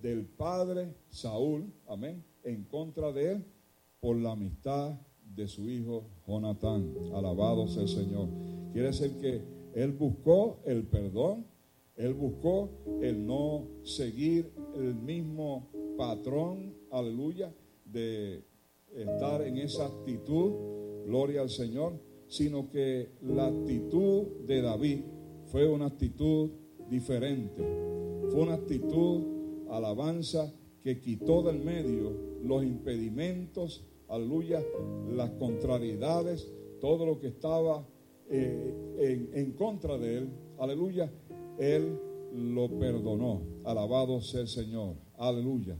del padre Saúl, amén, en contra de él por la amistad de su hijo Jonatán. Alabado sea el Señor. Quiere decir que él buscó el perdón Él buscó el no seguir el mismo patrón, aleluya, de estar en esa actitud, gloria al Señor, sino que la actitud de David fue una actitud diferente. Una actitud, alabanza, que quitó del medio los impedimentos, aleluya, las contrariedades, todo lo que estaba eh, en, en contra de él, aleluya, él lo perdonó. Alabado sea el Señor, aleluya.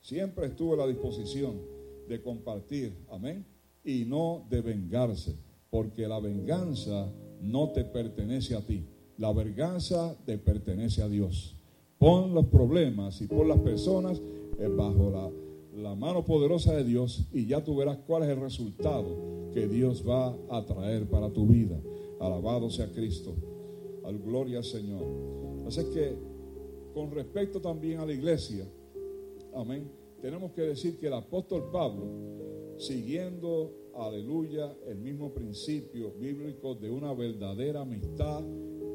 Siempre estuvo a la disposición de compartir, amén, y no de vengarse, porque la venganza no te pertenece a ti, la venganza te pertenece a Dios. Pon los problemas y pon las personas eh, bajo la, mano poderosa de Dios y ya tú verás cuál es el resultado que Dios va a traer para tu vida. Alabado sea Cristo. Al gloria al Señor. Así que con respecto también a la iglesia, amén, tenemos que decir que el apóstol Pablo, siguiendo, aleluya, el mismo principio bíblico de una verdadera amistad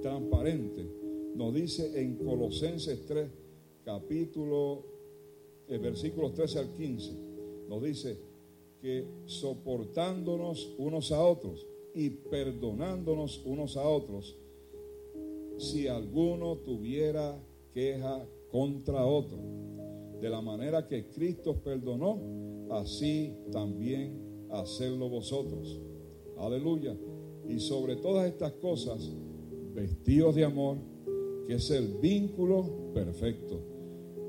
transparente, nos dice en Colosenses 3, capítulo, el versículos 13 al 15, nos dice que soportándonos unos a otros y perdonándonos unos a otros, si alguno tuviera queja contra otro. De la manera que Cristo perdonó, así también hacerlo vosotros. Aleluya. Y sobre todas estas cosas, vestidos de amor, que es el vínculo perfecto.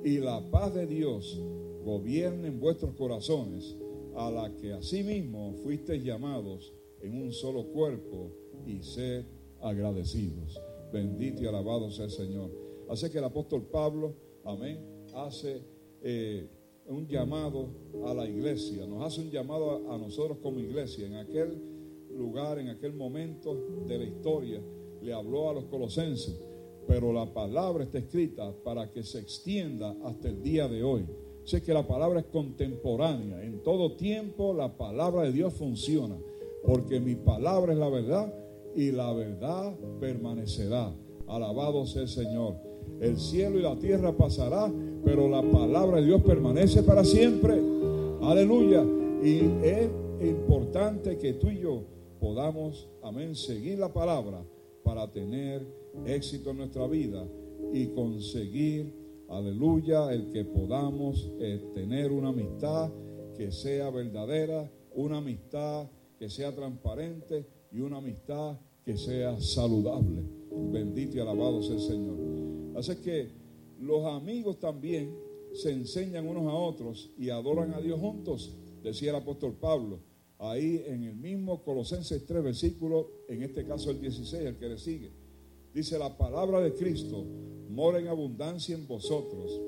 Y la paz de Dios gobierne en vuestros corazones, a la que asimismo fuisteis llamados en un solo cuerpo y sed agradecidos. Bendito y alabado sea el Señor. Así que el apóstol Pablo, amén, hace eh, un llamado a la iglesia, nos hace un llamado a, a nosotros como iglesia. En aquel lugar, en aquel momento de la historia, le habló a los colosenses, pero la palabra está escrita para que se extienda hasta el día de hoy. Sé que la palabra es contemporánea. En todo tiempo la palabra de Dios funciona, porque mi palabra es la verdad y la verdad permanecerá. Alabado sea el Señor. El cielo y la tierra pasará, pero la palabra de Dios permanece para siempre. Aleluya. Y es importante que tú y yo podamos, amén, seguir la palabra para tener éxito en nuestra vida y conseguir, aleluya, el que podamos eh, tener una amistad que sea verdadera, una amistad que sea transparente y una amistad que sea saludable. Bendito y alabado sea el Señor. Así que los amigos también se enseñan unos a otros y adoran a Dios juntos, decía el apóstol Pablo. Ahí en el mismo Colosenses 3, versículo, en este caso el 16, el que le sigue. Dice, la palabra de Cristo mora en abundancia en vosotros,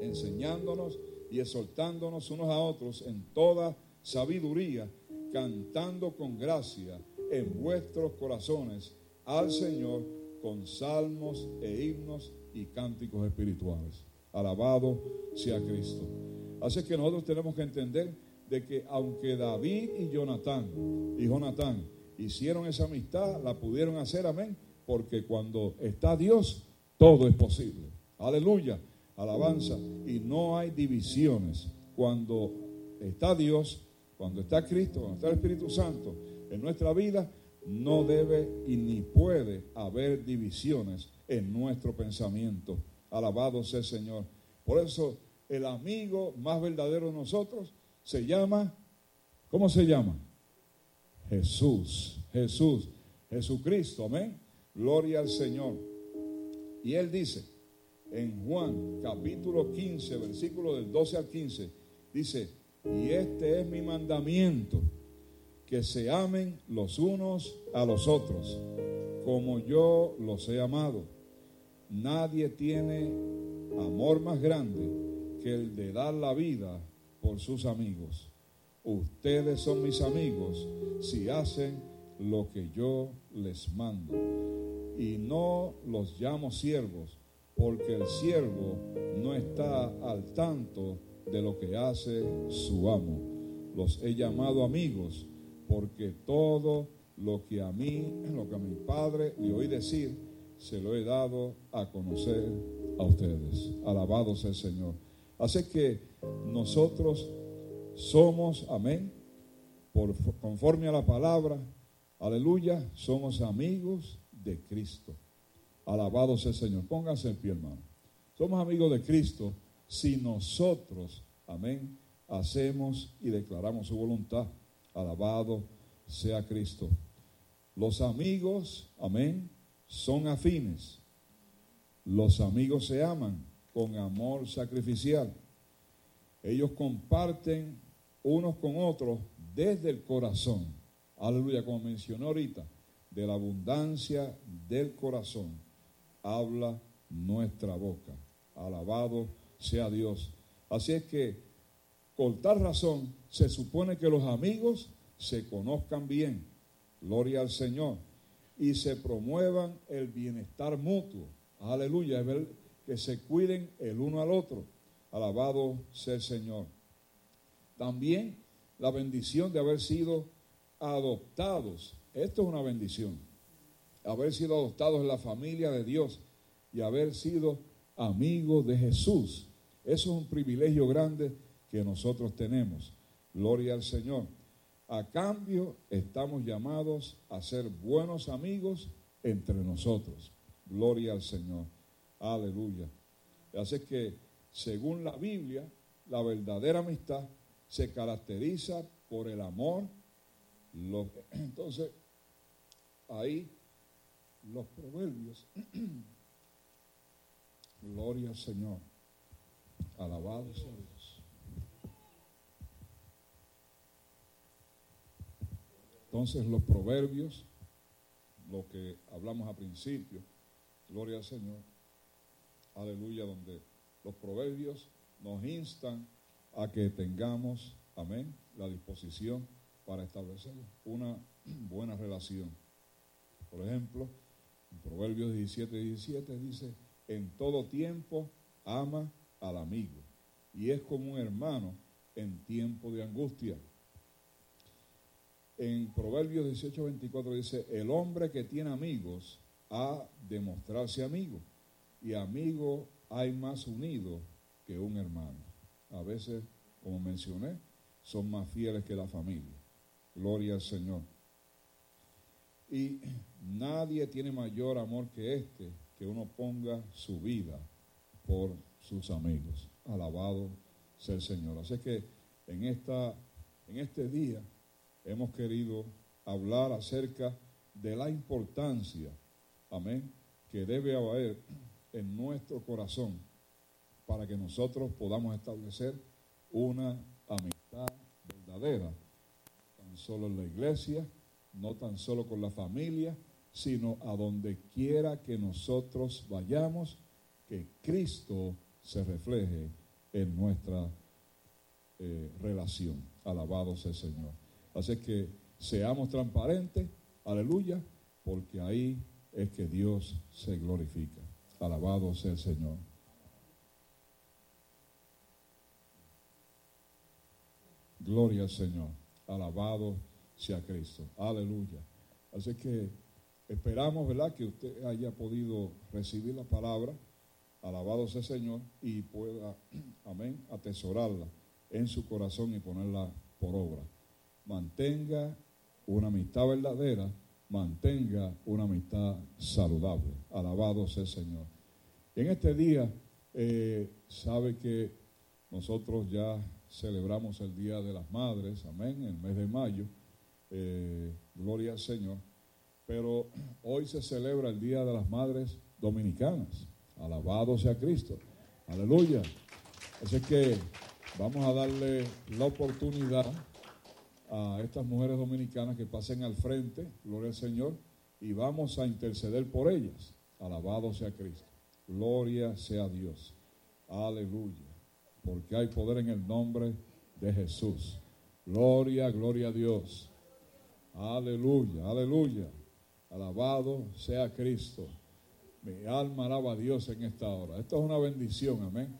enseñándonos y exhortándonos unos a otros en toda sabiduría, cantando con gracia en vuestros corazones al Señor con salmos e himnos y cánticos espirituales. Alabado sea Cristo. Así que nosotros tenemos que entender de que aunque David y Jonatán y Jonatán hicieron esa amistad, la pudieron hacer, amén, porque cuando está Dios, todo es posible. Aleluya, alabanza. Y no hay divisiones. Cuando está Dios, cuando está Cristo, cuando está el Espíritu Santo en nuestra vida, no debe y ni puede haber divisiones en nuestro pensamiento. Alabado sea el Señor. Por eso el amigo más verdadero de nosotros se llama, ¿cómo se llama? Jesús, Jesús, Jesucristo, amén. Gloria al Señor. Y él dice en Juan capítulo 15, versículo del 12 al 15, dice, y este es mi mandamiento, que se amen los unos a los otros, como yo los he amado. Nadie tiene amor más grande que el de dar la vida por sus amigos. Ustedes son mis amigos si hacen lo que yo les mando. Y no los llamo siervos, porque el siervo no está al tanto de lo que hace su amo. Los he llamado amigos, porque todo lo que a mí, lo que a mi padre le oí decir, se lo he dado a conocer a ustedes. Alabado sea el Señor. Así que nosotros somos, amén, por, conforme a la palabra, aleluya, somos amigos de Cristo. Alabado sea el Señor. Pónganse en pie, hermano. Somos amigos de Cristo si nosotros, amén, hacemos y declaramos su voluntad. Alabado sea Cristo. Los amigos, amén, son afines. Los amigos se aman con amor sacrificial. Ellos comparten unos con otros desde el corazón. Aleluya, como mencionó ahorita, de la abundancia del corazón habla nuestra boca. Alabado sea Dios. Así es que, por tal razón, se supone que los amigos se conozcan bien. Gloria al Señor. Y se promuevan el bienestar mutuo. Aleluya. Que se cuiden el uno al otro. Alabado sea el Señor. También la bendición de haber sido adoptados. Esto es una bendición. Haber sido adoptados en la familia de Dios y haber sido amigos de Jesús. Eso es un privilegio grande que nosotros tenemos. Gloria al Señor. A cambio, estamos llamados a ser buenos amigos entre nosotros. Gloria al Señor. Aleluya. Así que, según la Biblia, la verdadera amistad se caracteriza por el amor. entonces, ahí los proverbios. Gloria al Señor. Alabado sea Dios. Entonces los proverbios, lo que hablamos a principio, gloria al Señor, aleluya, donde los proverbios nos instan a que tengamos, amén, la disposición para establecer una buena relación. Por ejemplo, en Proverbios 17, 17 dice, en todo tiempo ama al amigo y es como un hermano en tiempo de angustia. En Proverbios 18, 24 dice, el hombre que tiene amigos ha de mostrarse amigo y amigo hay más unido que un hermano. A veces, como mencioné, son más fieles que la familia. Gloria al Señor. Y nadie tiene mayor amor que este, que uno ponga su vida por sus amigos. Alabado sea el Señor. Así que en, esta, en este día hemos querido hablar acerca de la importancia, amén, que debe haber en nuestro corazón para que nosotros podamos establecer una amistad verdadera, tan solo en la iglesia, no tan solo con la familia, sino a donde quiera que nosotros vayamos, que Cristo se refleje en nuestra eh, relación. Alabado sea el Señor. Así que seamos transparentes, aleluya, porque ahí es que Dios se glorifica. Alabado sea el Señor. Gloria al Señor. Alabado sea Cristo. Aleluya. Así que esperamos, ¿verdad?, que usted haya podido recibir la palabra. Alabado sea el Señor y pueda, amén, atesorarla en su corazón y ponerla por obra. Mantenga una amistad verdadera, mantenga una amistad saludable. Alabado sea el Señor. En este día, eh, sabe que nosotros ya celebramos el Día de las Madres, amén, el mes de mayo. Eh, gloria al Señor. Pero hoy se celebra el Día de las Madres Dominicanas. Alabado sea Cristo. Aleluya. Así que vamos a darle la oportunidad a estas mujeres dominicanas que pasen al frente, gloria al Señor, y vamos a interceder por ellas. Alabado sea Cristo. Gloria sea Dios. Aleluya. Porque hay poder en el nombre de Jesús. Gloria, gloria a Dios. Aleluya, aleluya. Alabado sea Cristo. Mi alma alaba a Dios en esta hora. Esto es una bendición, amén.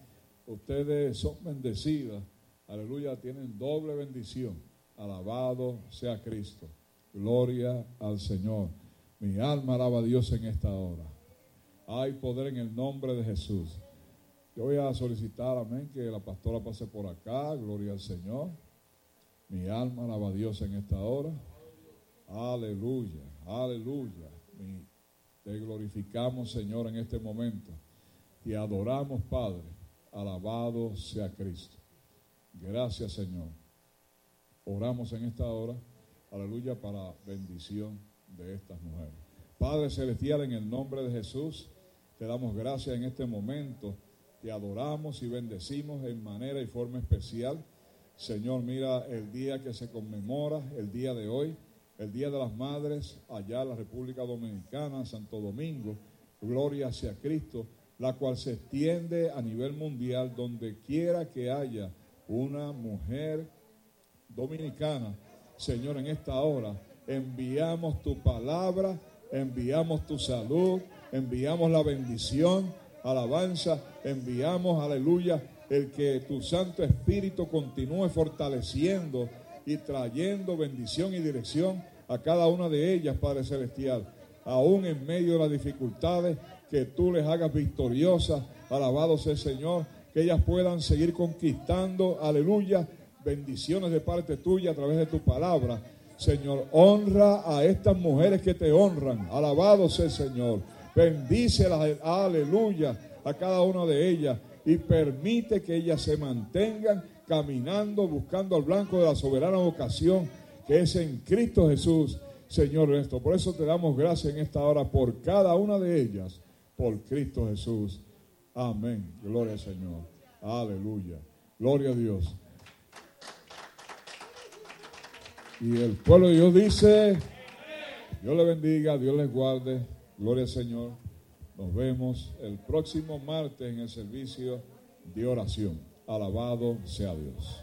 Ustedes son bendecidas. Aleluya, tienen doble bendición. Alabado sea Cristo. Gloria al Señor. Mi alma alaba a Dios en esta hora. Hay poder en el nombre de Jesús. Yo voy a solicitar, amén, que la pastora pase por acá. Gloria al Señor. Mi alma alaba a Dios en esta hora. Aleluya, aleluya. Te glorificamos, Señor, en este momento. Te adoramos, Padre. Alabado sea Cristo. Gracias, Señor. Oramos en esta hora, aleluya, para bendición de estas mujeres. Padre Celestial, en el nombre de Jesús, te damos gracias en este momento. Te adoramos y bendecimos en manera y forma especial. Señor, mira el día que se conmemora, el día de hoy, el Día de las Madres, allá en la República Dominicana, Santo Domingo. Gloria hacia Cristo, la cual se extiende a nivel mundial donde quiera que haya una mujer dominicana. Señor, en esta hora enviamos tu palabra, enviamos tu salud, enviamos la bendición, alabanza, enviamos, aleluya, el que tu Santo Espíritu continúe fortaleciendo y trayendo bendición y dirección a cada una de ellas, Padre Celestial, aún en medio de las dificultades, que tú les hagas victoriosas, alabado sea el Señor, que ellas puedan seguir conquistando, aleluya, bendiciones de parte tuya a través de tu palabra. Señor, honra a estas mujeres que te honran. Alabado sea el Señor. Bendícelas, aleluya, a cada una de ellas y permite que ellas se mantengan caminando, buscando al blanco de la soberana vocación que es en Cristo Jesús, Señor nuestro. Por eso te damos gracias en esta hora por cada una de ellas, por Cristo Jesús. Amén. Gloria al Señor. Aleluya. Gloria a Dios. Y el pueblo de Dios dice, Dios le bendiga, Dios les guarde, gloria al Señor. Nos vemos el próximo martes en el servicio de oración. Alabado sea Dios.